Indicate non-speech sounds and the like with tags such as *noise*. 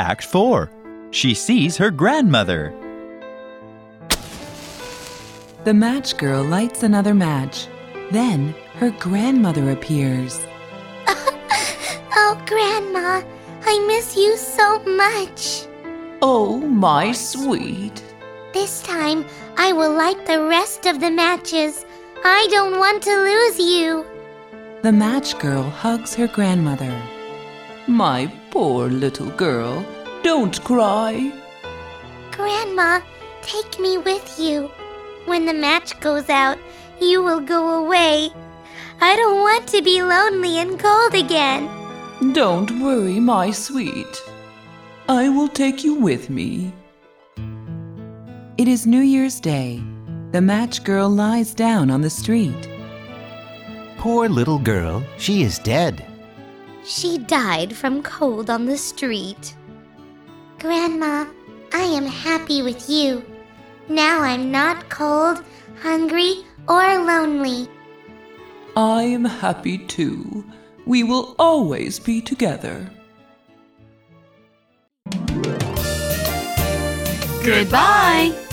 Act 4 She sees her grandmother. The match girl lights another match. Then her grandmother appears. *laughs* Oh, Grandma, I miss you so much. Oh, my sweet. This time, I will light the rest of the matches. I don't want to lose you. The match girl hugs her grandmother. My poor little girl, don't cry. Grandma, take me with you. When the match goes out, you will go away. I don't want to be lonely and cold again. Don't worry, my sweet. I will take you with me. It is New Year's Day. The match girl lies down on the street. Poor little girl, she is dead. She died from cold on the street. Grandma, I am happy with you. Now I'm not cold, hungry, or lonely. I am happy too. We will always be together. Goodbye.